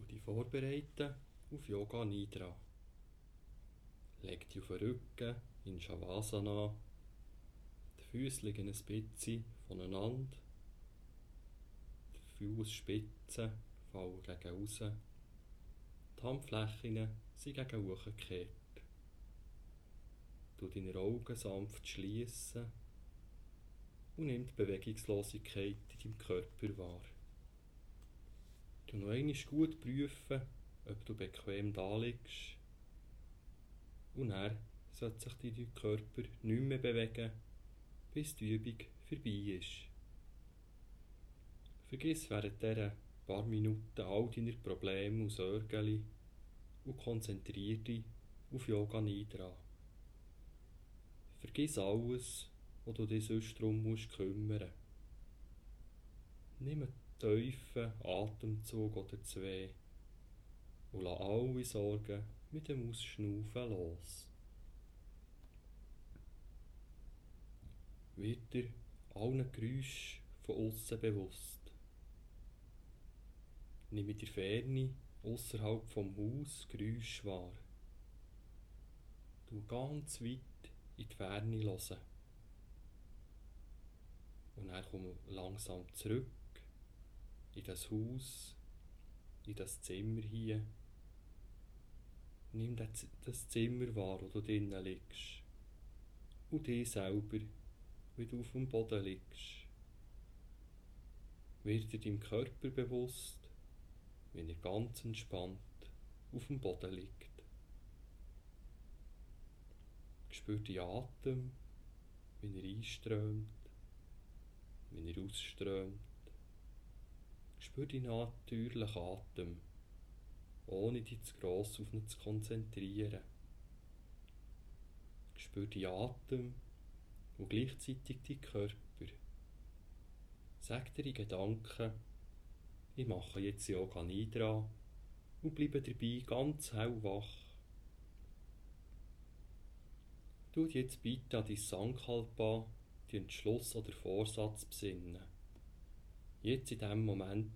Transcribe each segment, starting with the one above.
Du dich vorbereiten auf Yoga Nidra. Leg dich auf den Rücken in Shavasana. Die Füße liegen ein bisschen voneinander. Die Fußspitzen fallen gegen raus. Die Handflächen sind gegen oben gekehrt. Du deine Augen sanft schließen und nimm die Bewegungslosigkeit in deinem Körper wahr. Du noch einmal gut prüfen, ob du bequem da liegst. Und er sollte sich dein Körper nicht mehr bewegen, bis die Übung vorbei ist. Vergiss während dieser paar Minuten all deine Probleme und Sorgen und konzentriere dich auf Yoga Nidra. Vergiss alles, wo du dich sonst darum musst kümmern. Nimm tiefen Atemzug oder zwei und lass alle Sorgen mit dem Ausschnaufen los. Dir allen Geräuschen von außen bewusst. Nimm in der Ferne außerhalb vom Haus Geräusche wahr. Du ganz weit in die Ferne hören. Und dann komm langsam zurück in das Haus, in das Zimmer hier. Nimm das Zimmer wahr, wo du drinnen liegst. Und dich selber, wie du auf dem Boden liegst. Wird dir deinem Körper bewusst, wenn er ganz entspannt auf dem Boden liegt. Spür die Atem, wie er einströmt, wie er ausströmt. Spür deinen natürlichen Atem, ohne dich zu gross auf ihn zu konzentrieren. Spür die Atem und gleichzeitig deinen Körper. Sag dir in Gedanken, ich mache jetzt Yoga Nidra und bleibe dabei ganz hellwach. Tu jetzt bitte an dein Sankalpa, die Entschluss oder Vorsatz besinnen. Jetzt in diesem Moment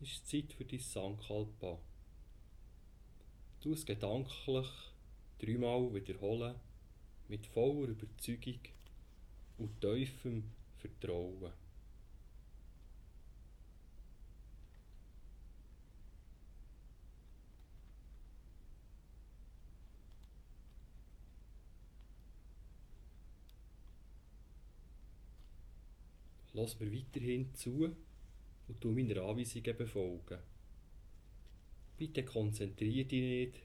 ist es Zeit für dein Sankalpa. Du es gedanklich dreimal wiederholen, mit voller Überzeugung und tiefem Vertrauen. Lass mir weiterhin zu und tu meiner Anweisungen befolgen. Bitte konzentriere dich nicht,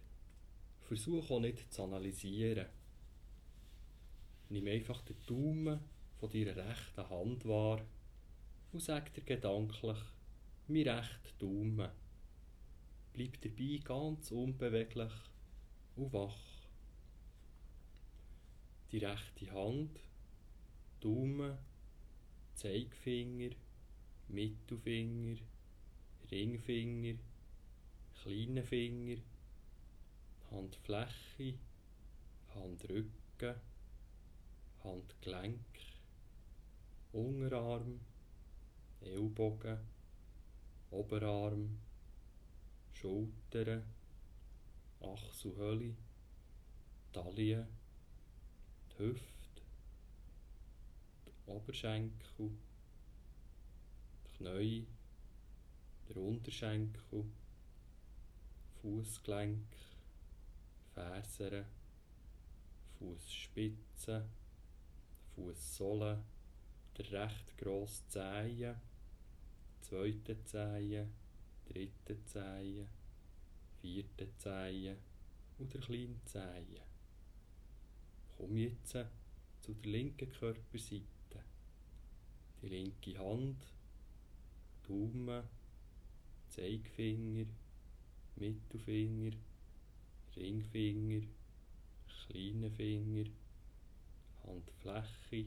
versuche auch nicht zu analysieren. Nimm einfach den Daumen von deiner rechten Hand wahr und sag dir gedanklich, mein rechter Daumen. Bleib dabei ganz unbeweglich und wach. Die rechte Hand, Daumen, Zeigefinger, Mittelfinger, Ringfinger, kleiner Finger, Handfläche, Handrücken, Handgelenk, Unterarm, Ellbogen, Oberarm, Schultern, Achselhöhle, Taille, die Hüfte, Oberschenkel, Knie, der Unterschenkel, Fußgelenk, Fersen, Fußspitze, Fußsohle, der recht grosse Zehe, zweite Zehe, dritte Zehe, vierte Zehe und der kleine Zehe. Komm jetzt zu der linken Körperseite. Die linke Hand, Daumen, Zeigefinger, Mittelfinger, Ringfinger, kleiner Finger, Handfläche,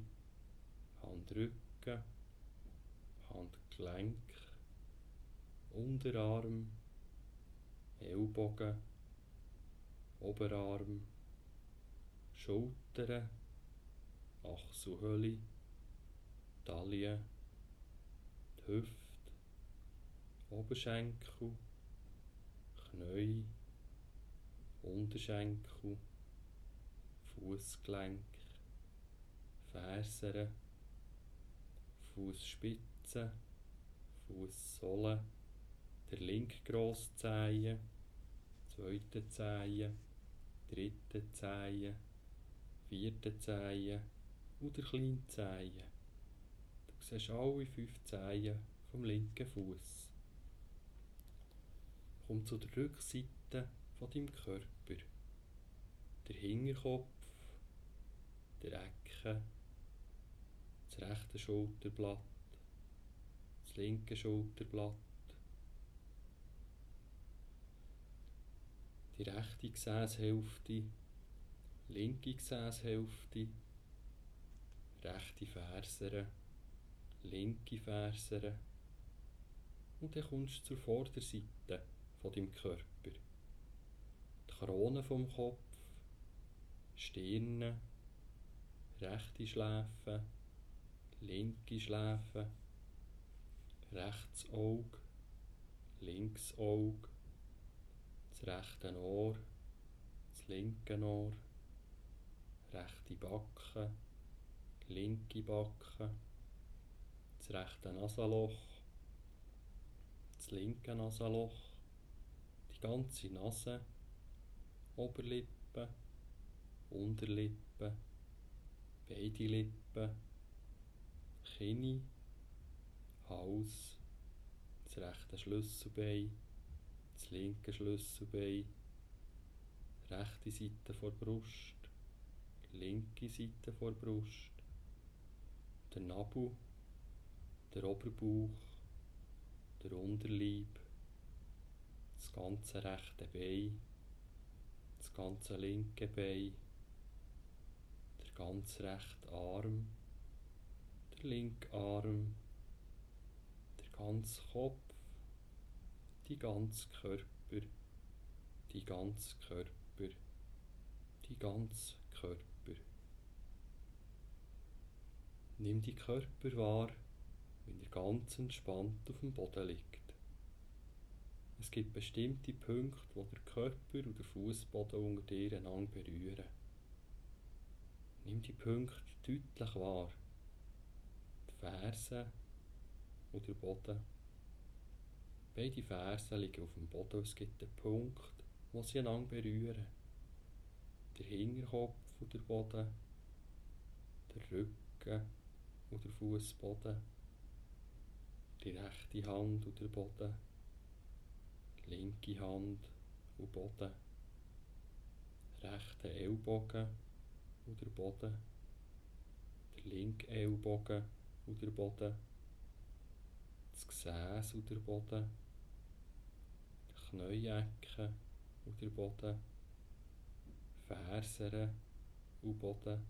Handrücken, Handgelenk, Unterarm, Ellbogen, Oberarm, Schultern, Achselhöhle, Taille, die Hüfte, Oberschenkel, Knie, Unterschenkel, Fußgelenk, Fersen, Fußspitze, Fußsohle, der linke Grosszehen, zweite Zehen, dritte Zehen, vierte Zehen und der kleine Zehen. Du siehst alle fünf Zehen vom linken Fuß. Komm zu der Rückseite von deinem Körper. Der Hinterkopf, der Ecke, das rechte Schulterblatt, das linke Schulterblatt, die rechte Gesäßhälfte, linke Gesäßhälfte, rechte Fersen, linke Fersen und dann kommst du zur Vorderseite von deinem Körper. Die Krone vom Kopf, Stirn, rechte Schläfe, linke Schläfe, rechts Auge, links Auge, das rechte Ohr, das linke Ohr, rechte Backe, linke Backe, das rechte Nasenloch, das linke Nasenloch, ganze Nase, Oberlippe, Unterlippe, beide Lippen, Kinn, Hals, das rechte Schlüsselbein, das linke Schlüsselbein, rechte Seite vor Brust, linke Seite vor Brust, der Nabel, der Oberbauch, der Unterleib, das ganze rechte Bein, das ganze linke Bein, der ganz rechte Arm, der linke Arm, der ganze Kopf, die ganze Körper, die ganze Körper, die ganze Körper. Nimm die Körper wahr, wenn er ganz entspannt auf dem Boden liegt. Es gibt bestimmte Punkte, wo der Körper und der Fußboden unter dir einander berühren. Nimm die Punkte deutlich wahr. Die Fersen und der Boden. Beide Fersen liegen auf dem Boden es gibt einen Punkt, wo sie einander berühren. Der Hinterkopf und der Boden, der Rücken und der Fußboden, die rechte Hand und der Boden, linke Hand und Boden, rechte Ellbogen und der Boden, der linke Ellbogen und der Boden, das Gesäß und der Boden, die Knieecke und der Boden, Fersen und Boden,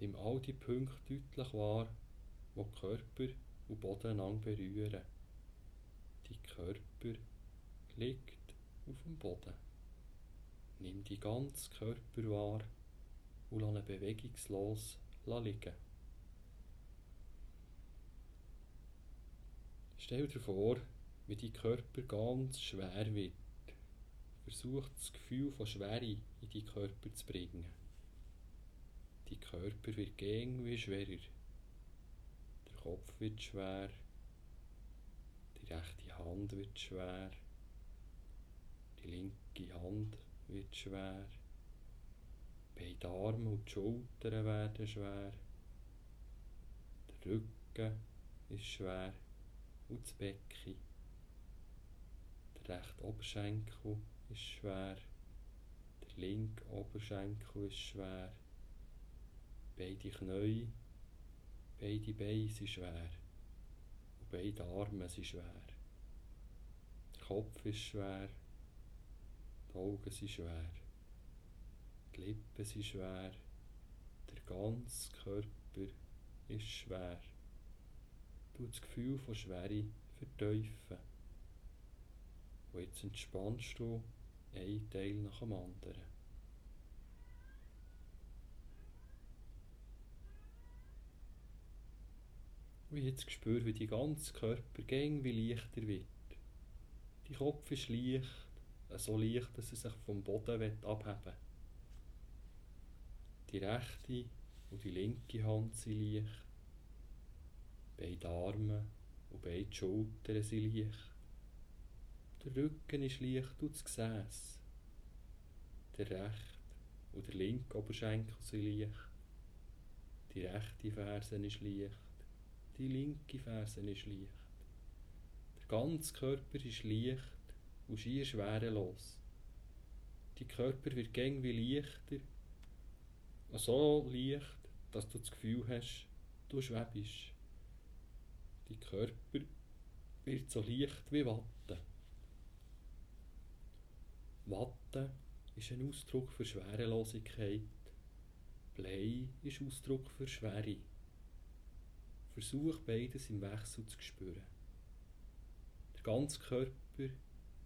Nimm all die Punkte deutlich wahr, wo Körper und Boden einander berühren. Liegt auf dem Boden. Nimm die ganze Körper wahr und lass ihn bewegungslos liegen. Stell dir vor, wie dein Körper ganz schwer wird. Versuch das Gefühl von Schwere in deinen Körper zu bringen. Die Körper wird irgendwie schwerer. Der Kopf wird schwer. Die rechte Hand wird schwer. Die linke Hand wird schwer. Beide Arme und die Schultern werden schwer. Der Rücken ist schwer und das Becken. Der rechte Oberschenkel ist schwer. Der linke Oberschenkel ist schwer. Beide Knie, beide Beine sind schwer. Und beide Arme sind schwer. Der Kopf ist schwer. Die Augen sind schwer. Die Lippen sind schwer. Der ganze Körper ist schwer. Du das Gefühl von Schwere verteufeln. Und jetzt entspannst du einen Teil nach dem anderen. Und jetzt spür, wie die ganze Körper gäng wie leichter wird. Dein Kopf ist leicht, so leicht, dass er sich vom Boden abheben. Die rechte und die linke Hand sind leicht. Beide Arme und beide Schultern sind leicht. Der Rücken ist leicht und das Gesäß. Der rechte und der linke Oberschenkel sind leicht. Die rechte Ferse ist leicht. Die linke Ferse ist leicht. Der ganze Körper ist leicht und schier schwerelos. Dein Körper wird gäng wie leichter so leicht, dass du das Gefühl hast, du schwebst. Dein Körper wird so leicht wie Watte. Watte ist ein Ausdruck für Schwerelosigkeit. Blei ist Ausdruck für Schwere. Versuch beides im Wechsel zu spüren. Der ganze Körper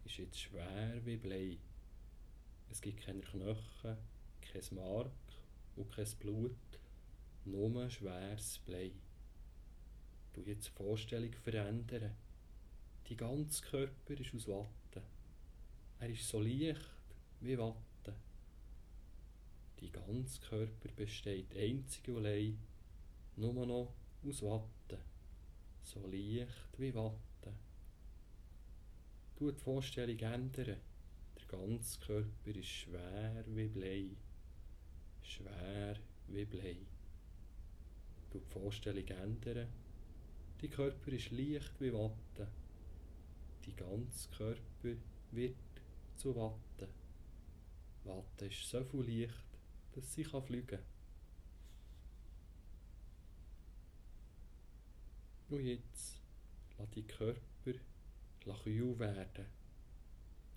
ist jetzt schwer wie Blei. Es gibt keine Knochen, kein Mark und kein Blut, nur schweres Blei. Du jetzt die Vorstellung verändern. Die ganze Körper ist aus Watte. Er ist so leicht wie Watte. Die ganze Körper besteht einzig und allein nur noch aus Watte. So leicht wie Watte. Die Vorstellung ändern. Der ganze Körper ist schwer wie Blei schwer wie Blei. Du die Vorstellung ändern. Dein Körper ist leicht wie Watte. Dein ganze Körper wird zu Watte. Watte ist so viel Licht, dass sie fliegen kann. Und jetzt lass dein Körper kühl werden.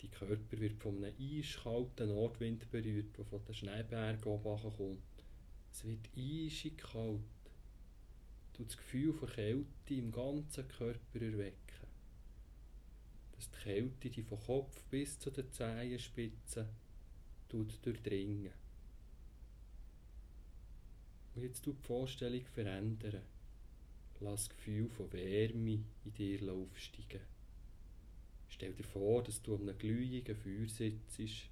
Dein Körper wird von einem eiskalten Nordwind berührt, der von den Schneebergen oben kommt. Es wird eisig kalt. Du das Gefühl von Kälte im ganzen Körper erwecken. Dass die Kälte dich vom Kopf bis zu den Zehenspitzen durchdringen. Und jetzt du die Vorstellung verändern. Lass das Gefühl von Wärme in dir aufsteigen. Stell dir vor, dass du an einem glühigen Feuer sitzt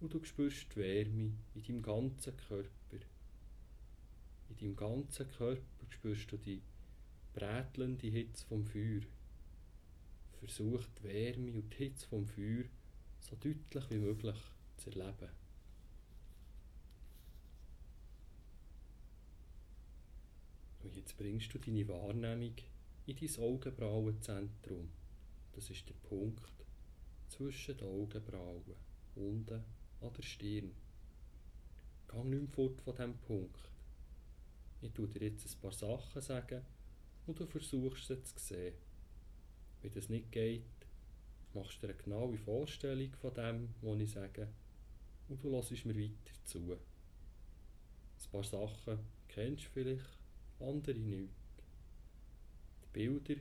und du spürst die Wärme in deinem ganzen Körper. In deinem ganzen Körper spürst du die brätelnde Hitze vom Feuer. Versuch die Wärme und die Hitze vom Feuer so deutlich wie möglich zu erleben. Und jetzt bringst du deine Wahrnehmung in dein Augenbrauenzentrum. Das ist der Punkt zwischen den Augenbrauen, unten an der Stirn. Geh nicht mehr fort von diesem Punkt. Ich tue dir jetzt ein paar Sachen sagen und du versuchst sie zu sehen. Wenn das nicht geht, machst du dir eine genaue Vorstellung von dem, was ich sage und du lässt mir weiter zu. Ein paar Sachen kennst du vielleicht, andere nicht. Die Bilder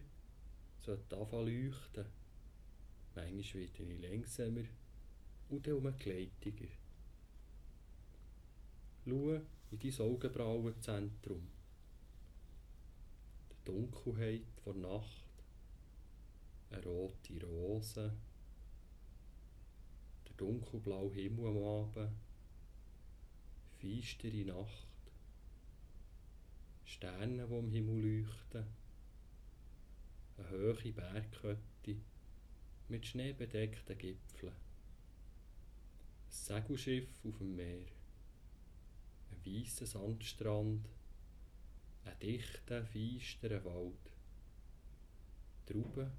sollte anfangen leuchten. Manchmal werde ich langsamer und dann umgleitiger. Schau in dein Augenbrauenzentrum. Die Dunkelheit vor Nacht, eine rote Rose, der dunkelblaue Himmel am Abend, feistere Nacht, Sterne, die am Himmel leuchten, eine hohe Bergkette mit schneebedeckten Gipfeln. Ein Segelschiff auf dem Meer. Ein weißer Sandstrand. Ein dichter, feisterer Wald. Drüben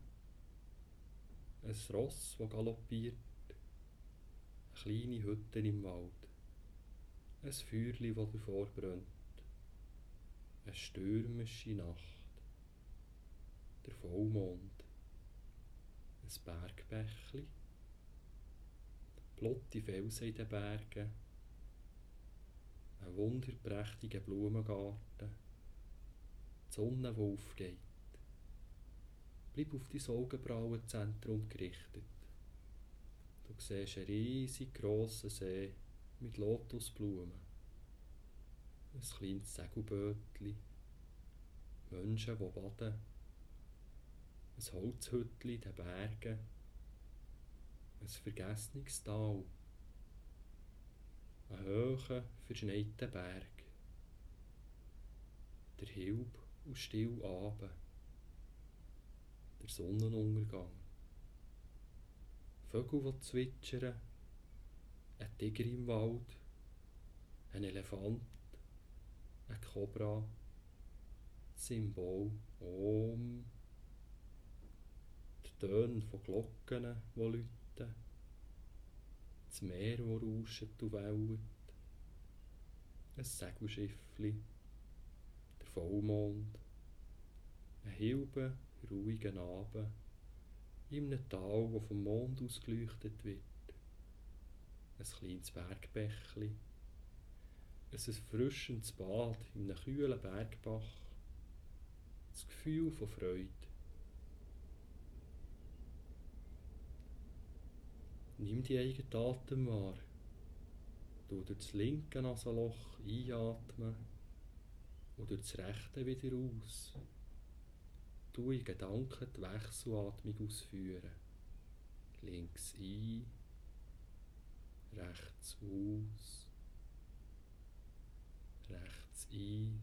ein Ross, das galoppiert. Eine kleine Hütte im Wald. Ein Feuerli, das davor brennt. Eine stürmische Nacht der Vollmond, ein Bergbächli, plotte Felsen in den Bergen, ein wunderprächtiger Blumengarten, die Sonne, die aufgeht. Bleib auf dein Augenbrauenzentrum gerichtet. Du siehst einen riesig grossen See mit Lotusblumen, ein kleines Segelbötchen, Menschen, die baden, ein Holzhütchen in den Bergen, ein vergessenes Tal, ein hoher, verschneiter Berg, der Hilb und still Abend, der Sonnenuntergang, Vögel, die zwitschern, ein Tiger im Wald, ein Elefant, ein Kobra, Symbol Om, Töne von Glocken, die läuten, das Meer, das rauscht und wellt, ein Segelschiffli, der Vollmond, ein Hilbe, ruhigen Abend, in einem Tal, wo vom Mond ausgeleuchtet wird, ein kleines Bergbächli, ein erfrischendes Bad in einem kühlen Bergbach, das Gefühl von Freude. Nimm die eigenen Atem wahr. Du durch das linke Nasenloch einatmen und durch das rechte wieder aus. Du in Gedanken die Wechselatmung ausführen. Links ein, rechts aus, rechts ein,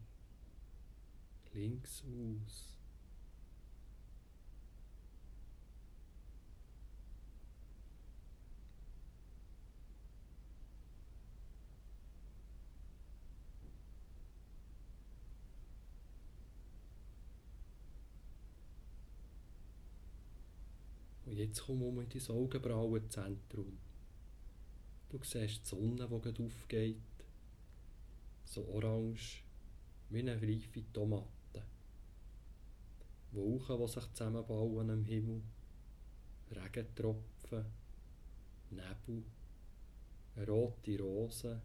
links aus. Und jetzt komm um in dein Augenbrauenzentrum. Du siehst die Sonne, die gerade aufgeht. So orange wie eine reife Tomate. Wolken, die sich zusammenbauen am Himmel. Regentropfen. Nebel. Eine rote Rose.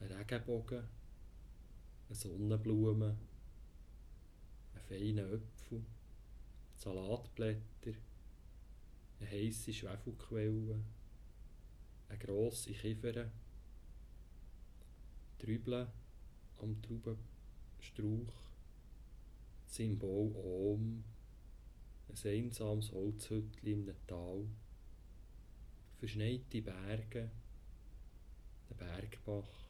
Ein Regenbogen. Eine Sonnenblume. Ein feiner Apfel. Salatblätter. Eine heisse Schwefelquelle. Eine grosse Kiefer. Trübeln am Traubenstrauch. Symbol Om. Ein einsames Holzhütchen einem Tal. Verschneite Berge. Ein Bergbach.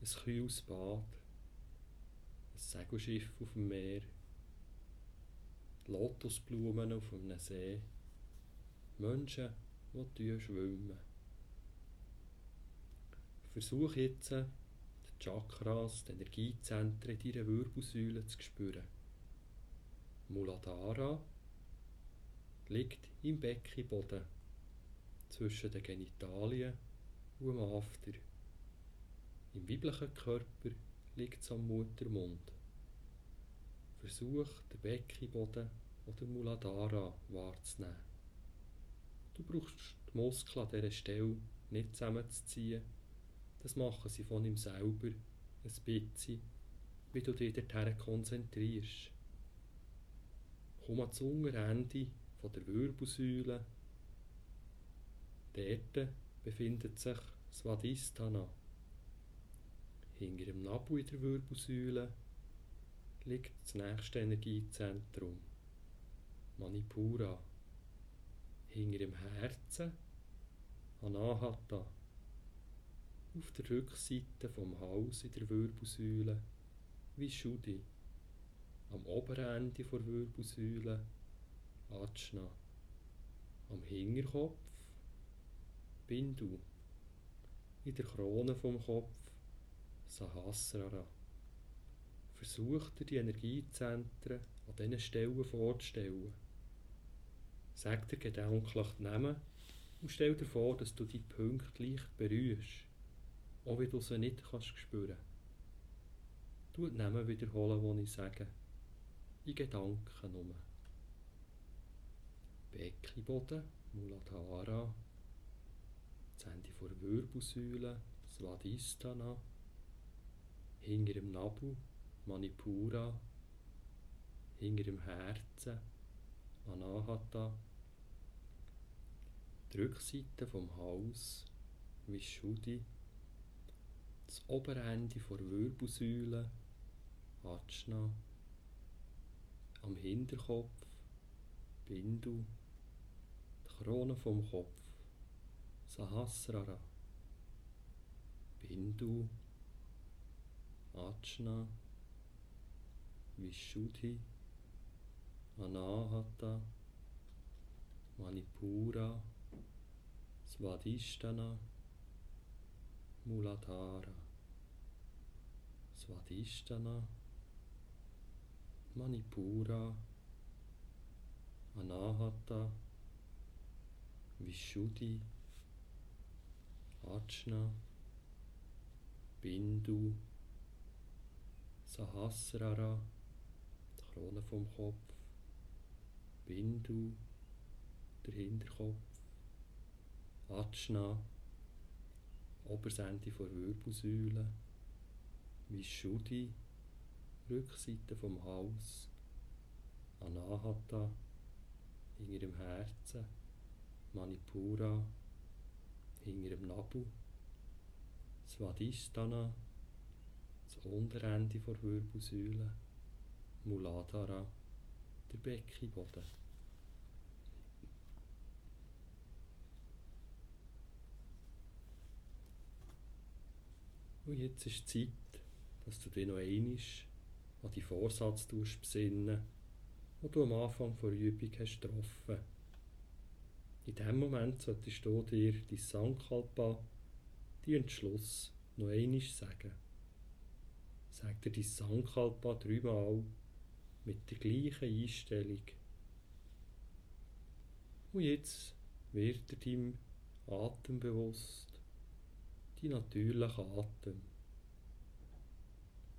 Ein kühles Bad. Ein Segelschiff auf dem Meer. Lotusblumen auf einem See. Menschen, die schwimmen. Versuch jetzt, die Chakras, die Energiezentren in deiner Wirbelsäule zu spüren. Muladhara liegt im Beckenboden zwischen den Genitalien und dem After. Im weiblichen Körper liegt es am Muttermund. Versuch, den Beckenboden oder Muladhara wahrzunehmen. Du brauchst die Muskeln an dieser Stelle nicht zusammenzuziehen. Das machen sie von ihm selber ein bisschen, wie du dich dorthin konzentrierst. Komm ans Unterende von der Wirbelsäule. Dort befindet sich Svadhisthana. Hinter dem Nabel in der Wirbelsäule liegt das nächste Energiezentrum, Manipura hinter dem Herzen Anahata. Auf der Rückseite vom Hals in der Wirbelsäule wie Schuddhi. Am oberen Ende der Wirbelsäule Ajna. Am Hinterkopf Bindu. In der Krone vom Kopf Sahasrara. Versuch dir die Energiezentren an diesen Stellen vorzustellen. Sag dir gedanklich die Namen und stell dir vor, dass du die Punkte leicht berührst, auch wenn du sie nicht kannst spüren. Du die Namen wiederholen, die ich sage. In Gedanken nur. Beckenboden, Muladhara, Ende vor Wirbelsäule, Svadhisthana, hinter dem Nabel, Manipura, hinter dem Herzen, Anahata, die Rückseite vom Hals, Vishuddhi, das obere Ende der Wirbelsäule, Ajna, am Hinterkopf, Bindu, die Krone vom Kopf, Sahasrara, Bindu, Ajna, Vishuddhi, Anahata, Manipura, Svadhisthana, Muladhara, Svadhisthana, Manipura, Anahata, Vishuddhi, Ajna, Bindu, Sahasrara, Krone vom Kopf, Bindu, der Hinterkopf, Ajna, Oberseite vor Wirbelsäule, Vishuddhi, Rückseite vom Hals, Anahata, hinter dem Herzen, Manipura, hinter dem Nabu, Svadhisthana, das Unterende der Wirbelsäule, Muladhara, der Beckenboden. Und jetzt ist die Zeit, dass du dich noch einmal an die Vorsatz besinnen, den du am Anfang der Übung hast getroffen. In dem Moment solltest du dir die Sankalpa, die Entschluss, noch einmal sagen. Sag dir die Sankalpa dreimal mit der gleichen Einstellung. Und jetzt wird er deinem Atem bewusst die natürliche Atem.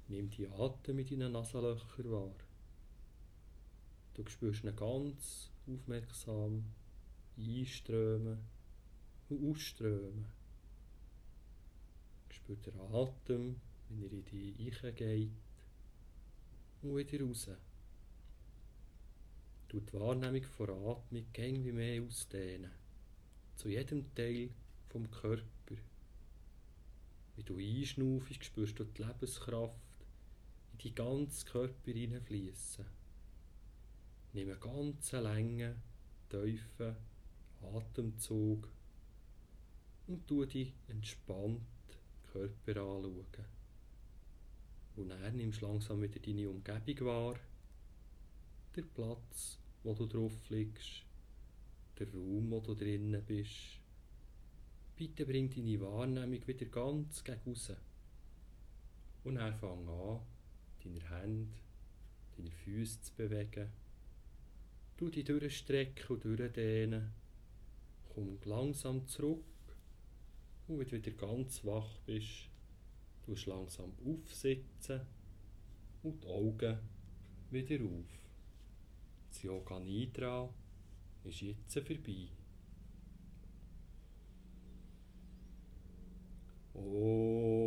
Nimm die Atem in deinen Nasenlöchern wahr. Du spürst ihn ganz aufmerksam einströmen und ausströmen. Spür den Atem, wenn er in dich geht und wieder raus. Du die Wahrnehmung vor Atmung gäng wie mehr ausdehnen. Zu jedem Teil vom Körper. Wie du einschnaufst, spürst du die Lebenskraft in die ganzen Körper hineinfließen. Nimm einen ganz langen, tiefen Atemzug und tu die entspannt Körper anschauen. Und dann nimmst du langsam wieder deine Umgebung wahr, der Platz, wo du drauf liegst, der Raum, wo du drinnen bist Bitte bring deine Wahrnehmung wieder ganz gegen raus. Und dann fang an, deine Hände, deine Füße zu bewegen. Du die durchstrecken und durchdehnen. Komm langsam zurück. Und wenn du wieder ganz wach bist, du langsam aufsitzen und die Augen wieder auf. Das Yoga Nidra ist jetzt vorbei. おお